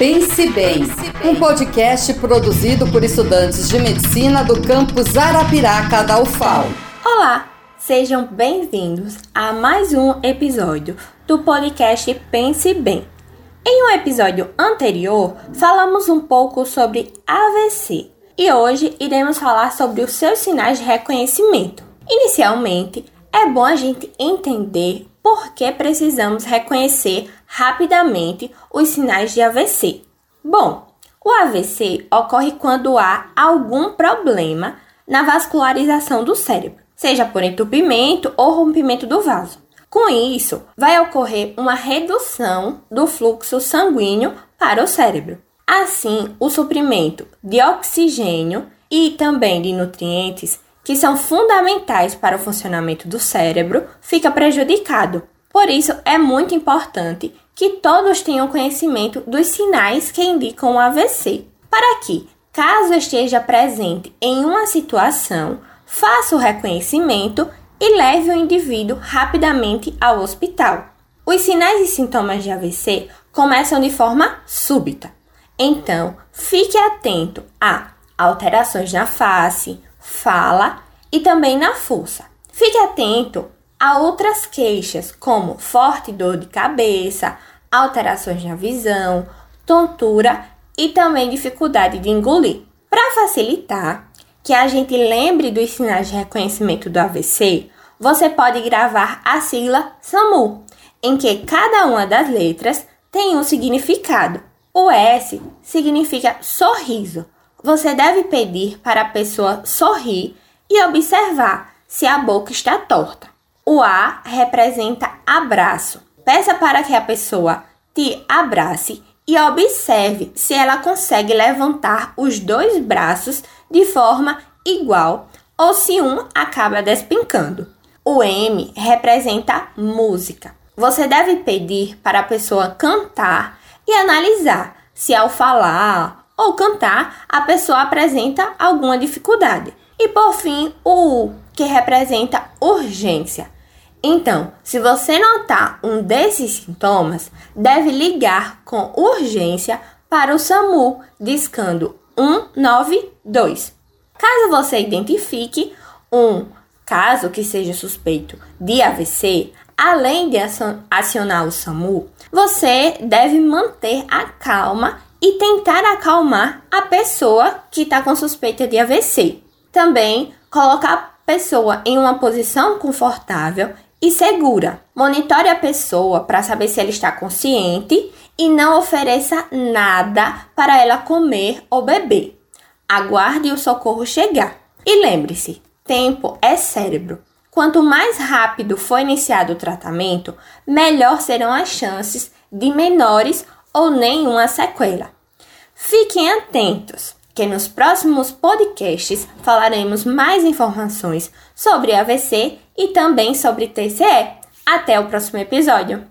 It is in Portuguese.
Pense Bem, um podcast produzido por estudantes de medicina do campus Arapiraca da UFAL. Olá, sejam bem-vindos a mais um episódio do podcast Pense Bem. Em um episódio anterior, falamos um pouco sobre AVC e hoje iremos falar sobre os seus sinais de reconhecimento. Inicialmente, é bom a gente entender por que precisamos reconhecer rapidamente os sinais de AVC. Bom, o AVC ocorre quando há algum problema na vascularização do cérebro, seja por entupimento ou rompimento do vaso. Com isso, vai ocorrer uma redução do fluxo sanguíneo para o cérebro. Assim, o suprimento de oxigênio e também de nutrientes que são fundamentais para o funcionamento do cérebro, fica prejudicado. Por isso, é muito importante que todos tenham conhecimento dos sinais que indicam o AVC, para que, caso esteja presente em uma situação, faça o reconhecimento e leve o indivíduo rapidamente ao hospital. Os sinais e sintomas de AVC começam de forma súbita. Então, fique atento a alterações na face, fala e também na força. Fique atento a outras queixas, como forte dor de cabeça, alterações na visão, tontura e também dificuldade de engolir. Para facilitar que a gente lembre dos sinais de reconhecimento do AVC, você pode gravar a sigla SAMU, em que cada uma das letras tem um significado. O S significa sorriso, você deve pedir para a pessoa sorrir e observar se a boca está torta. O A representa abraço. Peça para que a pessoa te abrace e observe se ela consegue levantar os dois braços de forma igual ou se um acaba despencando. O M representa música. Você deve pedir para a pessoa cantar e analisar se ao falar ou cantar, a pessoa apresenta alguma dificuldade. E por fim, o U, que representa urgência. Então, se você notar um desses sintomas, deve ligar com urgência para o SAMU, discando 192. Caso você identifique um caso que seja suspeito de AVC, além de acionar o SAMU, você deve manter a calma e tentar acalmar a pessoa que está com suspeita de AVC. Também colocar a pessoa em uma posição confortável e segura. Monitore a pessoa para saber se ela está consciente e não ofereça nada para ela comer ou beber. Aguarde o socorro chegar. E lembre-se: tempo é cérebro. Quanto mais rápido for iniciado o tratamento, melhor serão as chances de menores ou nenhuma sequela. Fiquem atentos, que nos próximos podcasts falaremos mais informações sobre AVC e também sobre TCE. Até o próximo episódio!